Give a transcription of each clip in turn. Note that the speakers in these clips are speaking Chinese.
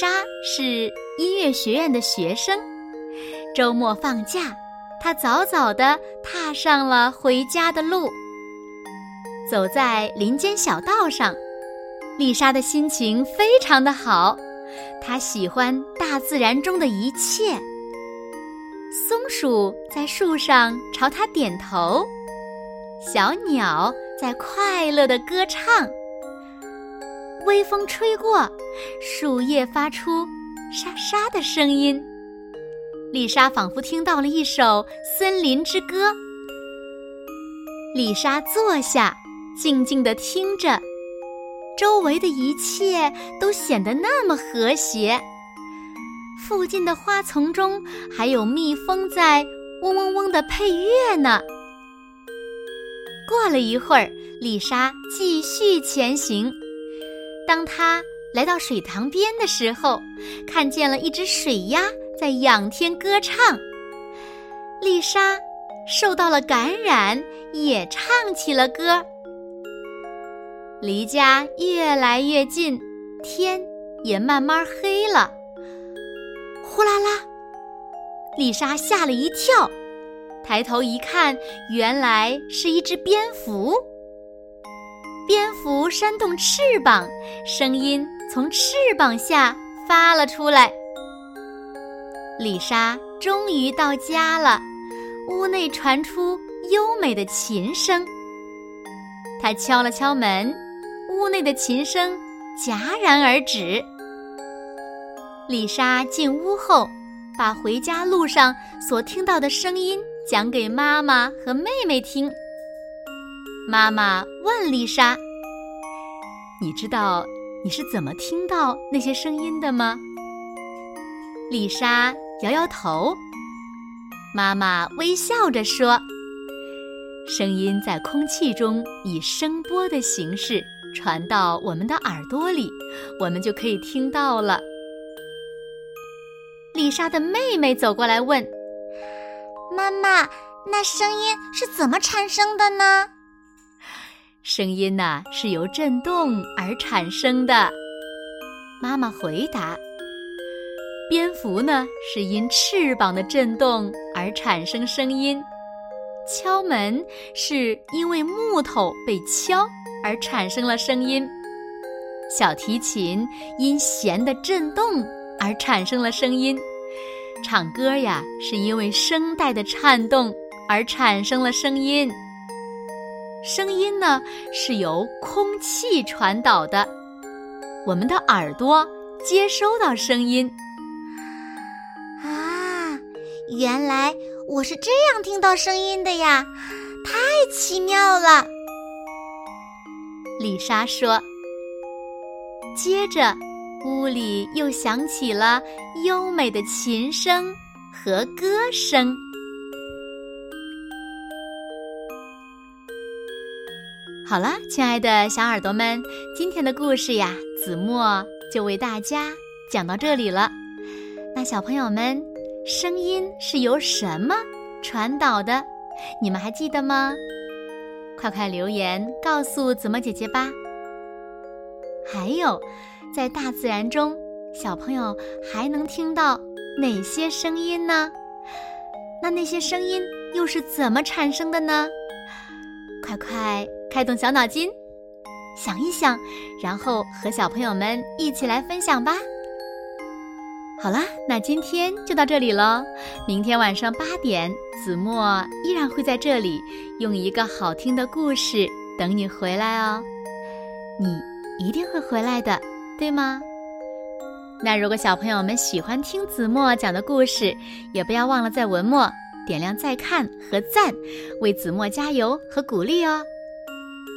莎是音乐学院的学生，周末放假，她早早地踏上了回家的路。走在林间小道上，丽莎的心情非常的好，她喜欢大自然中的一切。松鼠在树上朝她点头，小鸟在快乐地歌唱。微风吹过，树叶发出沙沙的声音。丽莎仿佛听到了一首森林之歌。丽莎坐下，静静地听着，周围的一切都显得那么和谐。附近的花丛中还有蜜蜂在嗡嗡嗡地配乐呢。过了一会儿，丽莎继续前行。当他来到水塘边的时候，看见了一只水鸭在仰天歌唱。丽莎受到了感染，也唱起了歌。离家越来越近，天也慢慢黑了。呼啦啦，丽莎吓了一跳，抬头一看，原来是一只蝙蝠。蝙蝠扇动翅膀，声音从翅膀下发了出来。丽莎终于到家了，屋内传出优美的琴声。她敲了敲门，屋内的琴声戛然而止。丽莎进屋后，把回家路上所听到的声音讲给妈妈和妹妹听。妈妈问丽莎：“你知道你是怎么听到那些声音的吗？”丽莎摇摇头。妈妈微笑着说：“声音在空气中以声波的形式传到我们的耳朵里，我们就可以听到了。”丽莎的妹妹走过来问：“妈妈，那声音是怎么产生的呢？”声音呐是由震动而产生的。妈妈回答：“蝙蝠呢是因翅膀的震动而产生声音，敲门是因为木头被敲而产生了声音，小提琴因弦的震动而产生了声音，唱歌呀是因为声带的颤动而产生了声音。”声音呢是由空气传导的，我们的耳朵接收到声音。啊，原来我是这样听到声音的呀，太奇妙了！丽莎说。接着，屋里又响起了优美的琴声和歌声。好了，亲爱的小耳朵们，今天的故事呀，子墨就为大家讲到这里了。那小朋友们，声音是由什么传导的？你们还记得吗？快快留言告诉子墨姐姐吧。还有，在大自然中，小朋友还能听到哪些声音呢？那那些声音又是怎么产生的呢？快快！开动小脑筋，想一想，然后和小朋友们一起来分享吧。好啦，那今天就到这里喽。明天晚上八点，子墨依然会在这里，用一个好听的故事等你回来哦。你一定会回来的，对吗？那如果小朋友们喜欢听子墨讲的故事，也不要忘了在文末点亮再看和赞，为子墨加油和鼓励哦。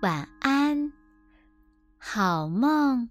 晚安，好梦。